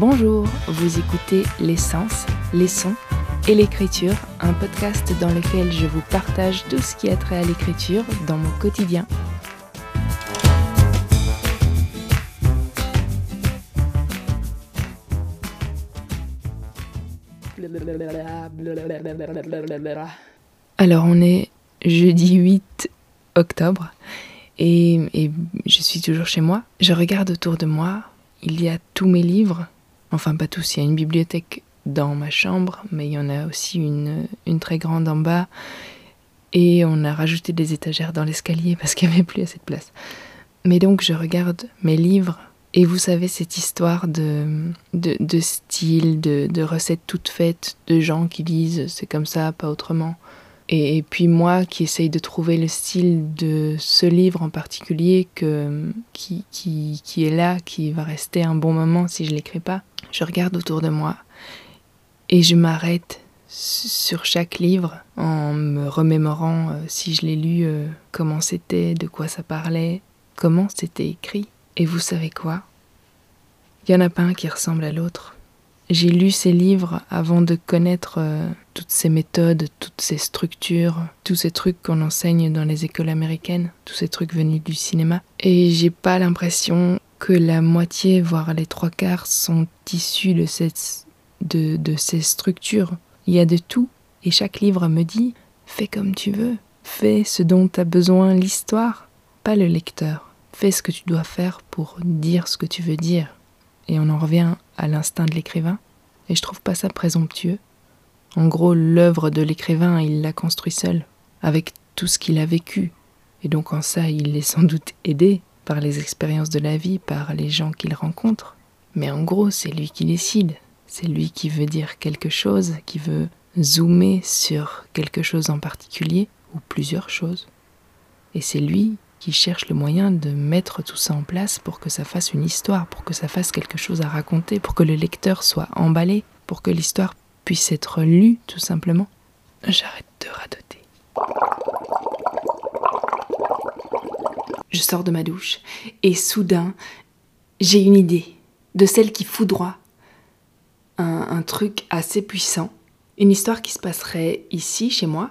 Bonjour, vous écoutez L'essence, les sons et l'écriture, un podcast dans lequel je vous partage tout ce qui a trait à l'écriture dans mon quotidien. Alors on est jeudi 8 octobre et, et je suis toujours chez moi. Je regarde autour de moi, il y a tous mes livres, enfin pas tous, il y a une bibliothèque dans ma chambre, mais il y en a aussi une, très grande en bas. Et on a rajouté des étagères dans l'escalier parce qu'il n'y avait plus assez de place. Mais donc je regarde mes livres et vous savez cette histoire de, de, de style, de, de recettes toutes faites, de gens qui disent c'est comme ça, pas autrement. Et, puis moi qui essaye de trouver le style de ce livre en particulier que, qui, qui, qui est là, qui va rester un bon moment si je l'écris pas. Je regarde autour de moi et je m'arrête sur chaque livre en me remémorant euh, si je l'ai lu, euh, comment c'était, de quoi ça parlait, comment c'était écrit. Et vous savez quoi? Il y en a pas un qui ressemble à l'autre. J'ai lu ces livres avant de connaître euh, toutes ces méthodes, toutes ces structures, tous ces trucs qu'on enseigne dans les écoles américaines, tous ces trucs venus du cinéma. Et j'ai pas l'impression que la moitié, voire les trois quarts, sont issus de, de ces structures. Il y a de tout, et chaque livre me dit fais comme tu veux, fais ce dont a besoin l'histoire, pas le lecteur. Fais ce que tu dois faire pour dire ce que tu veux dire. Et on en revient à l'instinct de l'écrivain, et je trouve pas ça présomptueux. En gros, l'œuvre de l'écrivain, il l'a construit seul, avec tout ce qu'il a vécu, et donc en ça, il est sans doute aidé par les expériences de la vie, par les gens qu'il rencontre. Mais en gros, c'est lui qui décide. C'est lui qui veut dire quelque chose, qui veut zoomer sur quelque chose en particulier, ou plusieurs choses. Et c'est lui qui cherche le moyen de mettre tout ça en place pour que ça fasse une histoire, pour que ça fasse quelque chose à raconter, pour que le lecteur soit emballé, pour que l'histoire puisse être lue tout simplement. J'arrête de radoter. Je sors de ma douche et soudain, j'ai une idée, de celle qui foudroie. Un, un truc assez puissant, une histoire qui se passerait ici, chez moi,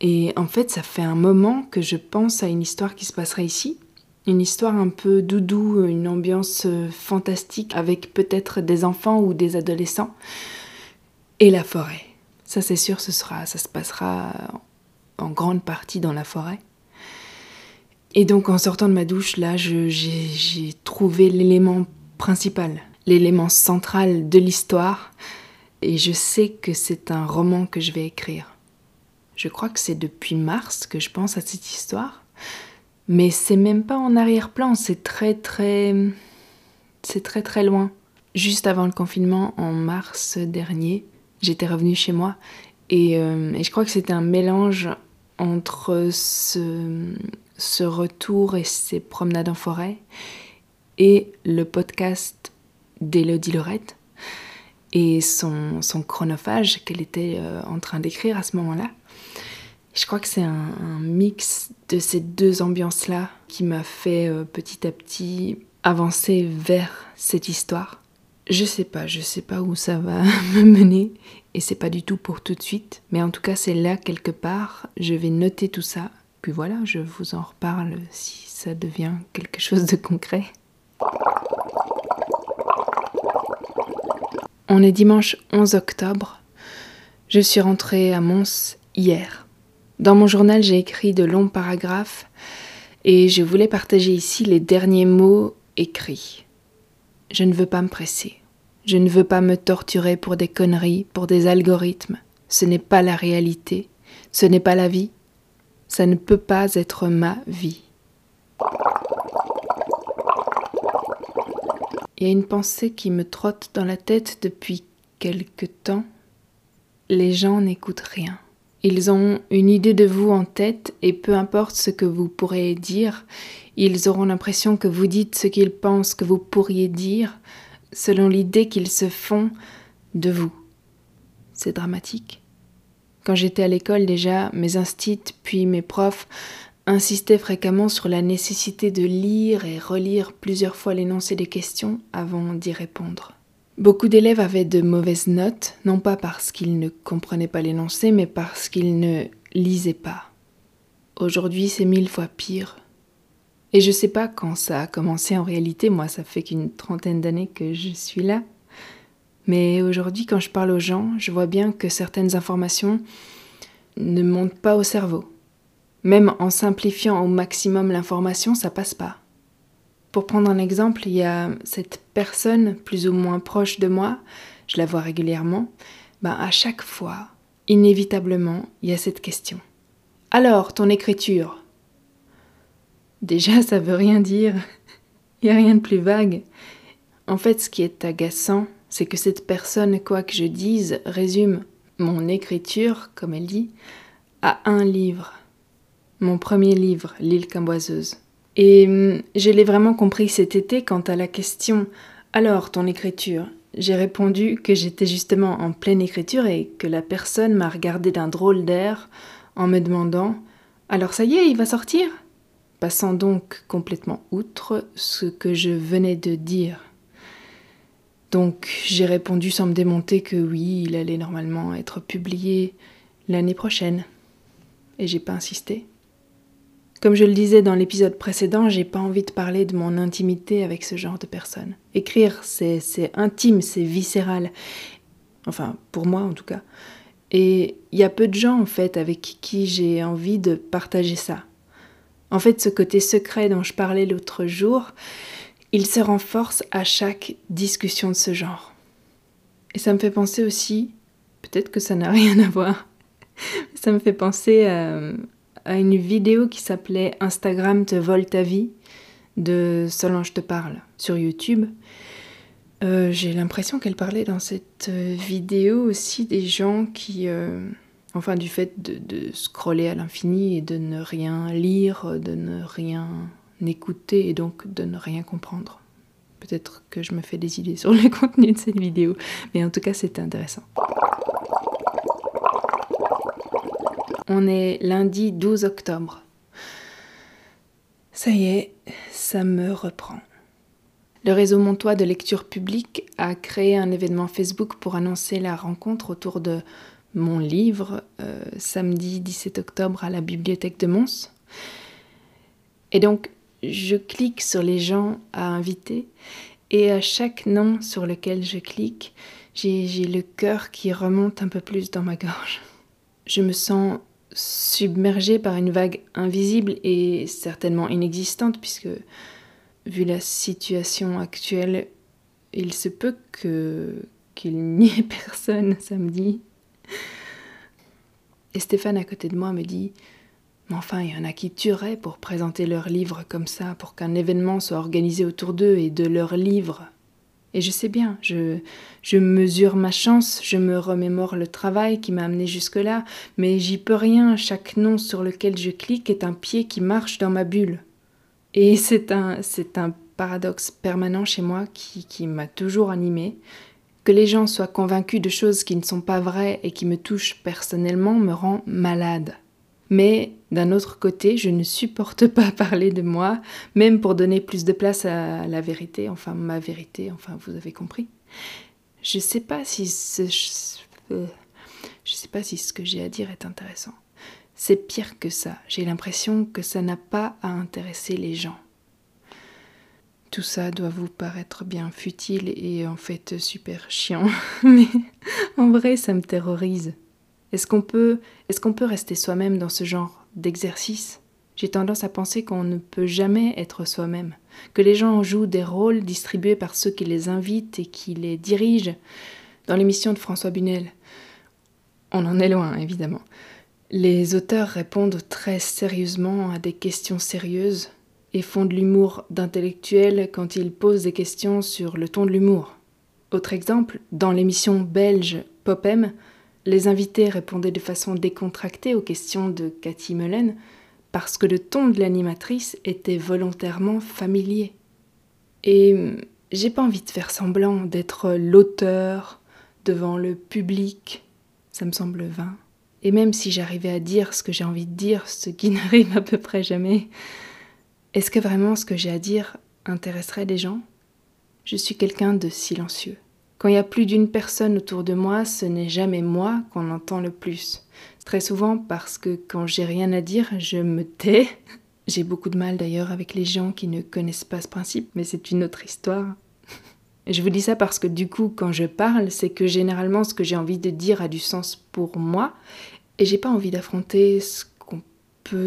et en fait, ça fait un moment que je pense à une histoire qui se passerait ici. Une histoire un peu doudou, une ambiance fantastique avec peut-être des enfants ou des adolescents. Et la forêt. Ça c'est sûr, ce sera, ça se passera en grande partie dans la forêt. Et donc en sortant de ma douche, là, j'ai trouvé l'élément principal, l'élément central de l'histoire. Et je sais que c'est un roman que je vais écrire. Je crois que c'est depuis mars que je pense à cette histoire. Mais c'est même pas en arrière-plan, c'est très très. C'est très très loin. Juste avant le confinement, en mars dernier, j'étais revenue chez moi et, euh, et je crois que c'était un mélange entre ce, ce retour et ces promenades en forêt et le podcast d'Élodie Lorette et son, son chronophage qu'elle était euh, en train d'écrire à ce moment-là. Je crois que c'est un, mix de ces deux ambiances-là qui m'a fait euh, petit à petit avancer vers cette histoire. Je sais pas, je sais pas où ça va me mener et c'est pas du tout pour tout de suite, mais en tout cas c'est là quelque part, je vais noter tout ça, puis voilà, je vous en reparle si ça devient quelque chose de concret. On est dimanche 11 octobre. Je suis rentrée à Mons hier. Dans mon journal, j'ai écrit de longs paragraphes et je voulais partager ici les derniers mots écrits. Je ne veux pas me presser. Je ne veux pas me torturer pour des conneries, pour des algorithmes. Ce n'est pas la réalité. Ce n'est pas la vie. Ça ne peut pas être ma vie. Il y a une pensée qui me trotte dans la tête depuis quelque temps. Les gens n'écoutent rien. Ils ont une idée de vous en tête et peu importe ce que vous pourrez dire, ils auront l'impression que vous dites ce qu'ils pensent que vous pourriez dire selon l'idée qu'ils se font de vous. C'est dramatique. Quand j'étais à l'école déjà, mes instits puis mes profs insistaient fréquemment sur la nécessité de lire et relire plusieurs fois l'énoncé des questions avant d'y répondre. Beaucoup d'élèves avaient de mauvaises notes, non pas parce qu'ils ne comprenaient pas l'énoncé, mais parce qu'ils ne lisaient pas. Aujourd'hui, c'est mille fois pire. Et je sais pas quand ça a commencé en réalité, moi ça fait qu'une trentaine d'années que je suis là. Mais aujourd'hui, quand je parle aux gens, je vois bien que certaines informations ne montent pas au cerveau. Même en simplifiant au maximum l'information, ça passe pas. Pour prendre un exemple, il y a cette personne plus ou moins proche de moi, je la vois régulièrement, ben à chaque fois, inévitablement, il y a cette question. Alors, ton écriture? Déjà, ça veut rien dire. Il n'y a rien de plus vague. En fait, ce qui est agaçant, c'est que cette personne, quoi que je dise, résume mon écriture, comme elle dit, à un livre. Mon premier livre, L'île camboiseuse. Et hum, je l'ai vraiment compris cet été quant à la question Alors, ton écriture? J'ai répondu que j'étais justement en pleine écriture et que la personne m'a regardé d'un drôle d'air en me demandant Alors ça y est, il va sortir? Passant donc complètement outre ce que je venais de dire. Donc j'ai répondu sans me démonter que oui, il allait normalement être publié l'année prochaine. Et j'ai pas insisté. Comme je le disais dans l'épisode précédent, j'ai pas envie de parler de mon intimité avec ce genre de personnes. Écrire, c'est intime, c'est viscéral. Enfin, pour moi en tout cas. Et il y a peu de gens en fait avec qui j'ai envie de partager ça. En fait, ce côté secret dont je parlais l'autre jour, il se renforce à chaque discussion de ce genre. Et ça me fait penser aussi, peut-être que ça n'a rien à voir, ça me fait penser à, à une vidéo qui s'appelait Instagram te vole ta vie de Solange te parle sur YouTube. Euh, j'ai l'impression qu'elle parlait dans cette euh, vidéo aussi des gens qui, euh, enfin du fait de, de scroller à l'infini et de ne rien lire, de ne rien écouter et donc de ne rien comprendre. Peut-être que je me fais des idées sur le contenu de cette vidéo, mais en tout cas c'était intéressant. On est lundi 12 octobre. Ça y est, ça me reprend. Le réseau Montois de lecture publique a créé un événement Facebook pour annoncer la rencontre autour de mon livre euh, samedi 17 octobre à la bibliothèque de Mons. Et donc, je clique sur les gens à inviter et à chaque nom sur lequel je clique, j'ai le cœur qui remonte un peu plus dans ma gorge. Je me sens submergé par une vague invisible et certainement inexistante, puisque, vu la situation actuelle, il se peut qu'il n'y ait personne samedi. Et Stéphane à côté de moi me dit Mais enfin, il y en a qui tueraient pour présenter leurs livres comme ça, pour qu'un événement soit organisé autour d'eux et de leurs livres. Et je sais bien, je, je mesure ma chance, je me remémore le travail qui m'a amené jusque-là, mais j'y peux rien, chaque nom sur lequel je clique est un pied qui marche dans ma bulle. Et c'est un, c'est un paradoxe permanent chez moi qui, qui m'a toujours animé. Que les gens soient convaincus de choses qui ne sont pas vraies et qui me touchent personnellement me rend malade. Mais d'un autre côté, je ne supporte pas parler de moi, même pour donner plus de place à la vérité, enfin ma vérité, enfin vous avez compris. Je ne sais pas si ce, euh, je sais pas si ce que j'ai à dire est intéressant. C'est pire que ça. J'ai l'impression que ça n'a pas à intéresser les gens. Tout ça doit vous paraître bien futile et en fait super chiant, mais en vrai ça me terrorise. Est-ce qu'on peut, est qu'on peut rester soi-même dans ce genre d'exercice? J'ai tendance à penser qu'on ne peut jamais être soi-même, que les gens jouent des rôles distribués par ceux qui les invitent et qui les dirigent. Dans l'émission de François Bunel, on en est loin évidemment. Les auteurs répondent très sérieusement à des questions sérieuses et font de l'humour d'intellectuel quand ils posent des questions sur le ton de l'humour. Autre exemple, dans l'émission belge Popem, les invités répondaient de façon décontractée aux questions de Cathy Mullen parce que le ton de l'animatrice était volontairement familier. Et j'ai pas envie de faire semblant d'être l'auteur devant le public, ça me semble vain. Et même si j'arrivais à dire ce que j'ai envie de dire, ce qui n'arrive à peu près jamais, est-ce que vraiment ce que j'ai à dire intéresserait les gens? Je suis quelqu'un de silencieux. Quand il y a plus d'une personne autour de moi, ce n'est jamais moi qu'on entend le plus. Très souvent parce que quand j'ai rien à dire, je me tais. J'ai beaucoup de mal d'ailleurs avec les gens qui ne connaissent pas ce principe, mais c'est une autre histoire. Je vous dis ça parce que du coup, quand je parle, c'est que généralement ce que j'ai envie de dire a du sens pour moi, et j'ai pas envie d'affronter ce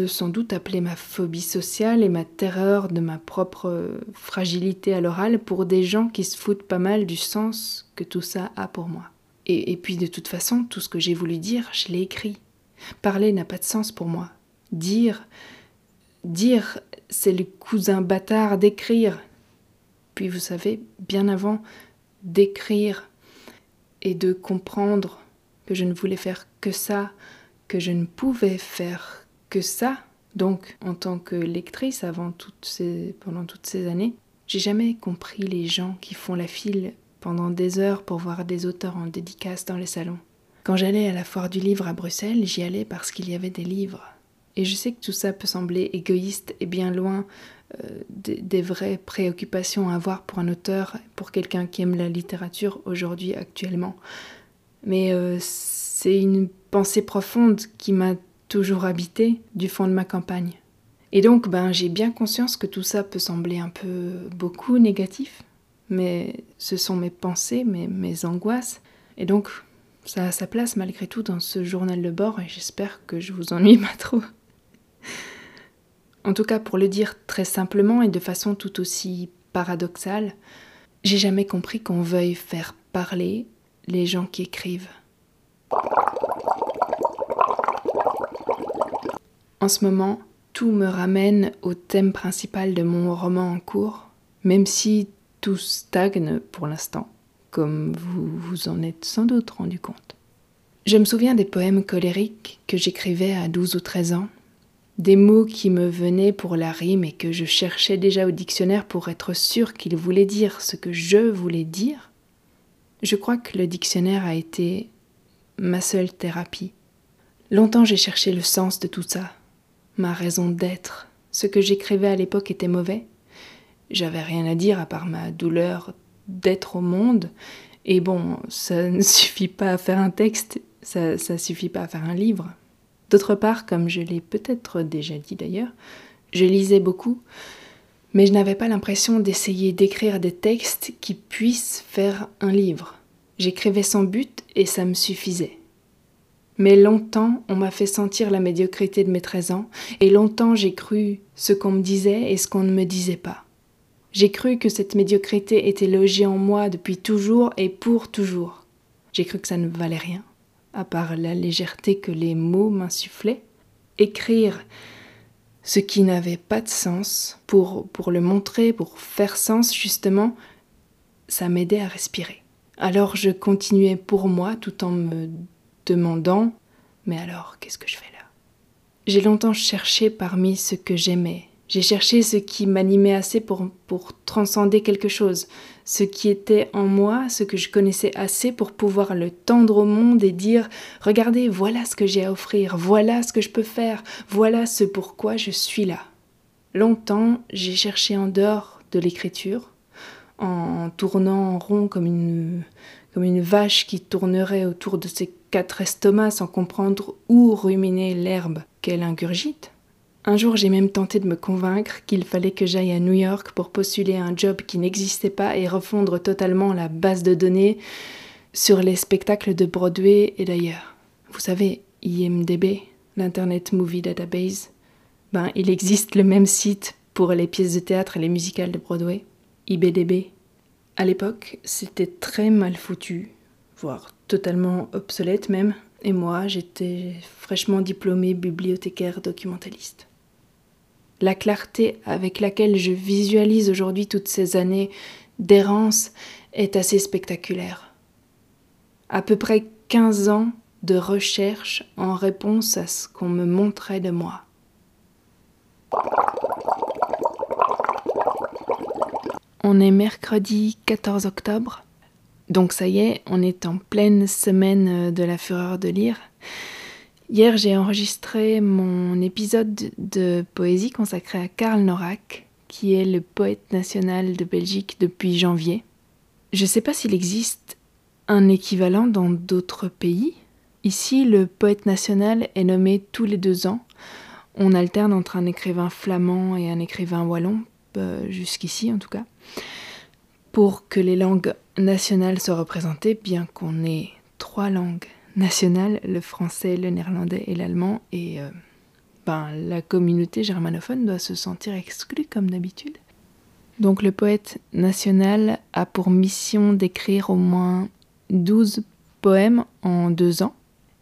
sans doute appeler ma phobie sociale et ma terreur de ma propre fragilité à l'oral pour des gens qui se foutent pas mal du sens que tout ça a pour moi. Et, et puis de toute façon, tout ce que j'ai voulu dire, je l'ai écrit. Parler n'a pas de sens pour moi. Dire, dire, c'est le cousin bâtard d'écrire. Puis vous savez, bien avant d'écrire et de comprendre que je ne voulais faire que ça, que je ne pouvais faire que ça, donc en tant que lectrice avant toutes ces, pendant toutes ces années, j'ai jamais compris les gens qui font la file pendant des heures pour voir des auteurs en dédicace dans les salons. Quand j'allais à la foire du livre à Bruxelles, j'y allais parce qu'il y avait des livres. Et je sais que tout ça peut sembler égoïste et bien loin euh, des, vraies préoccupations à avoir pour un auteur, pour quelqu'un qui aime la littérature aujourd'hui, actuellement. Mais euh, c'est une pensée profonde qui m'a toujours habité du fond de ma campagne. Et donc, ben, j'ai bien conscience que tout ça peut sembler un peu beaucoup négatif, mais ce sont mes pensées, mes, mes angoisses. Et donc, ça a sa place malgré tout dans ce journal de bord et j'espère que je vous ennuie pas trop. En tout cas, pour le dire très simplement et de façon tout aussi paradoxale, j'ai jamais compris qu'on veuille faire parler les gens qui écrivent. En ce moment, tout me ramène au thème principal de mon roman en cours, même si tout stagne pour l'instant, comme vous vous en êtes sans doute rendu compte. Je me souviens des poèmes colériques que j'écrivais à 12 ou 13 ans des mots qui me venaient pour la rime et que je cherchais déjà au dictionnaire pour être sûr qu'ils voulaient dire ce que je voulais dire, je crois que le dictionnaire a été ma seule thérapie. Longtemps j'ai cherché le sens de tout ça, ma raison d'être. Ce que j'écrivais à l'époque était mauvais. J'avais rien à dire à part ma douleur d'être au monde. Et bon, ça ne suffit pas à faire un texte, ça, ça suffit pas à faire un livre. D'autre part, comme je l'ai peut-être déjà dit d'ailleurs, je lisais beaucoup, mais je n'avais pas l'impression d'essayer d'écrire des textes qui puissent faire un livre. J'écrivais sans but et ça me suffisait. Mais longtemps, on m'a fait sentir la médiocrité de mes 13 ans, et longtemps j'ai cru ce qu'on me disait et ce qu'on ne me disait pas. J'ai cru que cette médiocrité était logée en moi depuis toujours et pour toujours. J'ai cru que ça ne valait rien à part la légèreté que les mots m'insufflaient, écrire ce qui n'avait pas de sens pour, pour le montrer, pour faire sens justement, ça m'aidait à respirer. Alors je continuais pour moi tout en me demandant Mais alors, qu'est-ce que je fais là? J'ai longtemps cherché parmi ce que j'aimais, j'ai cherché ce qui m'animait assez pour, pour transcender quelque chose, ce qui était en moi, ce que je connaissais assez pour pouvoir le tendre au monde et dire Regardez, voilà ce que j'ai à offrir, voilà ce que je peux faire, voilà ce pourquoi je suis là. Longtemps, j'ai cherché en dehors de l'écriture, en tournant en rond comme une, comme une vache qui tournerait autour de ses quatre estomacs sans comprendre où ruminer l'herbe qu'elle ingurgite. Un jour, j'ai même tenté de me convaincre qu'il fallait que j'aille à New York pour postuler un job qui n'existait pas et refondre totalement la base de données sur les spectacles de Broadway et d'ailleurs. Vous savez, IMDB, l'Internet Movie Database, ben, il existe le même site pour les pièces de théâtre et les musicales de Broadway, IBDB. À l'époque, c'était très mal foutu, voire totalement obsolète même, et moi, j'étais fraîchement diplômée bibliothécaire documentaliste la clarté avec laquelle je visualise aujourd'hui toutes ces années d'errance est assez spectaculaire. À peu près 15 ans de recherche en réponse à ce qu'on me montrait de moi. On est mercredi 14 octobre, donc ça y est, on est en pleine semaine de la fureur de lire. Hier, j'ai enregistré mon épisode de poésie consacré à Karl Norak, qui est le poète national de Belgique depuis janvier. Je ne sais pas s'il existe un équivalent dans d'autres pays. Ici, le poète national est nommé tous les deux ans. On alterne entre un écrivain flamand et un écrivain wallon, euh, jusqu'ici en tout cas, pour que les langues nationales soient représentées, bien qu'on ait trois langues nationales, le français, le néerlandais et l'allemand, et euh, ben, la communauté germanophone doit se sentir exclue comme d'habitude. Donc le poète national a pour mission d'écrire au moins 12 poèmes en deux ans.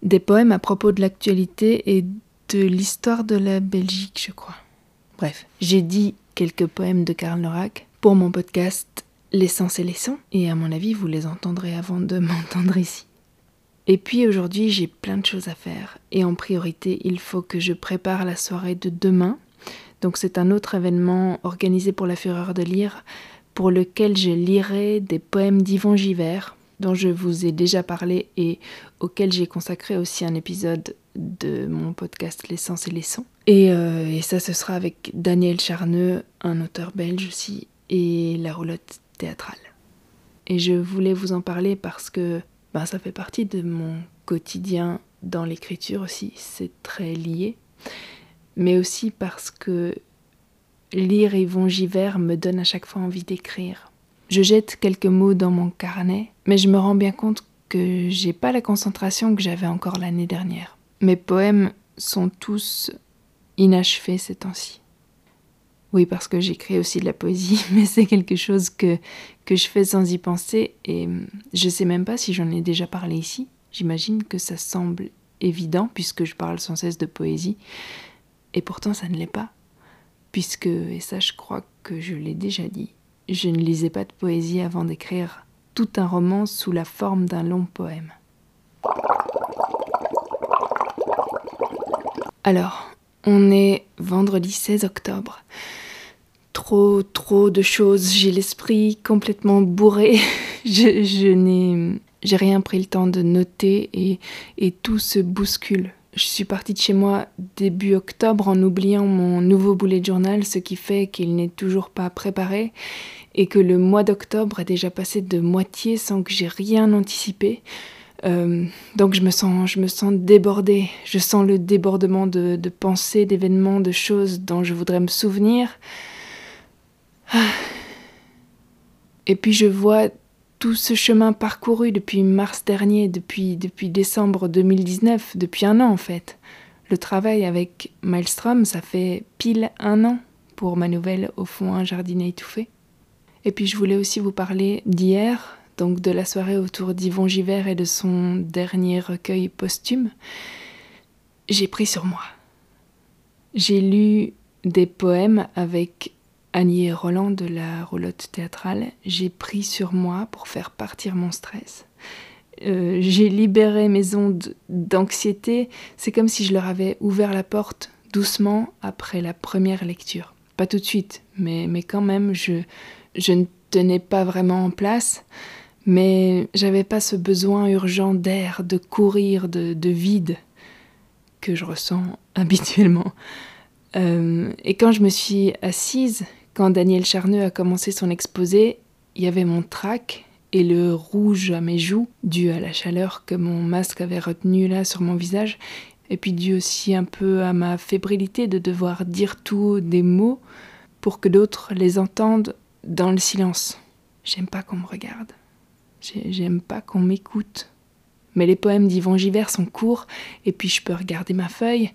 Des poèmes à propos de l'actualité et de l'histoire de la Belgique, je crois. Bref, j'ai dit quelques poèmes de Karl Norak pour mon podcast L'essence et les sons, et à mon avis, vous les entendrez avant de m'entendre ici. Et puis aujourd'hui, j'ai plein de choses à faire, et en priorité, il faut que je prépare la soirée de demain. Donc c'est un autre événement organisé pour la Fureur de lire, pour lequel je lirai des poèmes d'Yvon Givert, dont je vous ai déjà parlé et auquel j'ai consacré aussi un épisode de mon podcast L'essence et les sons. Et, et, ça, ce sera avec Daniel Charneux, un auteur belge aussi, et la roulotte théâtrale. Et je voulais vous en parler parce que ben, ça fait partie de mon quotidien dans l'écriture aussi, c'est très lié. Mais aussi parce que lire Yvon Givert me donne à chaque fois envie d'écrire. Je jette quelques mots dans mon carnet, mais je me rends bien compte que j'ai pas la concentration que j'avais encore l'année dernière. Mes poèmes sont tous inachevés ces temps-ci. Oui, parce que j'écris aussi de la poésie, mais c'est quelque chose que, je fais sans y penser et je sais même pas si j'en ai déjà parlé ici. J'imagine que ça semble évident puisque je parle sans cesse de poésie. Et pourtant, ça ne l'est pas. Puisque, et ça je crois que je l'ai déjà dit, je ne lisais pas de poésie avant d'écrire tout un roman sous la forme d'un long poème. Alors, on est vendredi 16 octobre. Trop, trop de choses. J'ai l'esprit complètement bourré. je, n'ai, j'ai rien pris le temps de noter et, et tout se bouscule. Je suis partie de chez moi début octobre en oubliant mon nouveau boulet de journal, ce qui fait qu'il n'est toujours pas préparé et que le mois d'octobre est déjà passé de moitié sans que j'ai rien anticipé. Euh, donc je me sens, je me sens débordée. Je sens le débordement de, pensées, d'événements, de choses dont je voudrais me souvenir. Ah. Et puis je vois tout ce chemin parcouru depuis mars dernier, depuis, depuis décembre 2019, depuis un an en fait. Le travail avec Maelstrom, ça fait pile un an pour ma nouvelle Au fond un jardinet étouffé. Et puis je voulais aussi vous parler d'hier, donc de la soirée autour d'Yvon Givert et de son dernier recueil posthume. J'ai pris sur moi. J'ai lu des poèmes avec Annie et Roland de la roulotte théâtrale, j'ai pris sur moi pour faire partir mon stress. Euh, j'ai libéré mes ondes d'anxiété. C'est comme si je leur avais ouvert la porte doucement après la première lecture. Pas tout de suite, mais, mais quand même, je, je ne tenais pas vraiment en place. Mais j'avais pas ce besoin urgent d'air, de courir, de, de vide que je ressens habituellement. Euh, et quand je me suis assise, quand Daniel Charneux a commencé son exposé, il y avait mon trac et le rouge à mes joues, dû à la chaleur que mon masque avait retenu là sur mon visage, et puis dû aussi un peu à ma fébrilité de devoir dire tout des mots pour que d'autres les entendent dans le silence. J'aime pas qu'on me regarde. J'aime pas qu'on m'écoute. Mais les poèmes d'Yvon Givert sont courts, et puis je peux regarder ma feuille,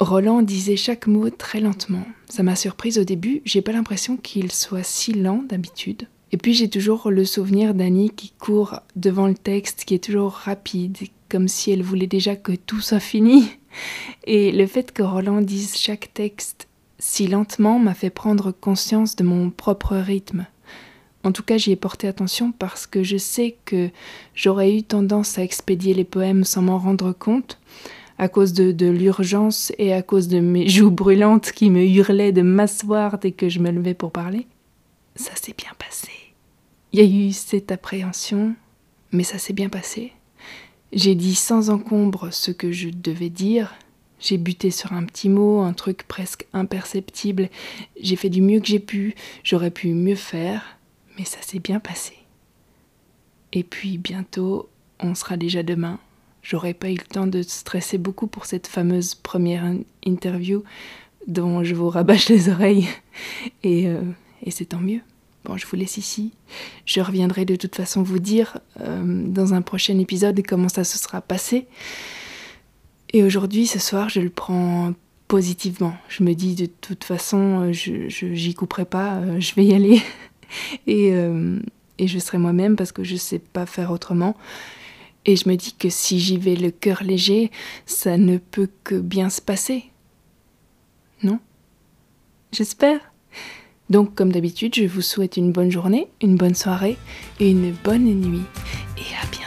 Roland disait chaque mot très lentement. Ça m'a surprise au début, j'ai pas l'impression qu'il soit si lent d'habitude. Et puis j'ai toujours le souvenir d'Annie qui court devant le texte, qui est toujours rapide, comme si elle voulait déjà que tout soit fini. Et le fait que Roland dise chaque texte si lentement m'a fait prendre conscience de mon propre rythme. En tout cas, j'y ai porté attention parce que je sais que j'aurais eu tendance à expédier les poèmes sans m'en rendre compte, à cause de, l'urgence et à cause de mes joues brûlantes qui me hurlaient de m'asseoir dès que je me levais pour parler. Ça s'est bien passé. Il y a eu cette appréhension, mais ça s'est bien passé. J'ai dit sans encombre ce que je devais dire. J'ai buté sur un petit mot, un truc presque imperceptible. J'ai fait du mieux que j'ai pu. J'aurais pu mieux faire, mais ça s'est bien passé. Et puis bientôt, on sera déjà demain. J'aurais pas eu le temps de stresser beaucoup pour cette fameuse première interview dont je vous rabâche les oreilles. Et, euh, et c'est tant mieux. Bon, je vous laisse ici. Je reviendrai de toute façon vous dire euh, dans un prochain épisode comment ça se sera passé. Et aujourd'hui, ce soir, je le prends positivement. Je me dis de toute façon, euh, je j'y couperai pas, je vais y aller. et, et je serai moi-même parce que je sais pas faire autrement. Et je me dis que si j'y vais le cœur léger, ça ne peut que bien se passer. Non? J'espère. Donc comme d'habitude, je vous souhaite une bonne journée, une bonne soirée et une bonne nuit. Et à bientôt.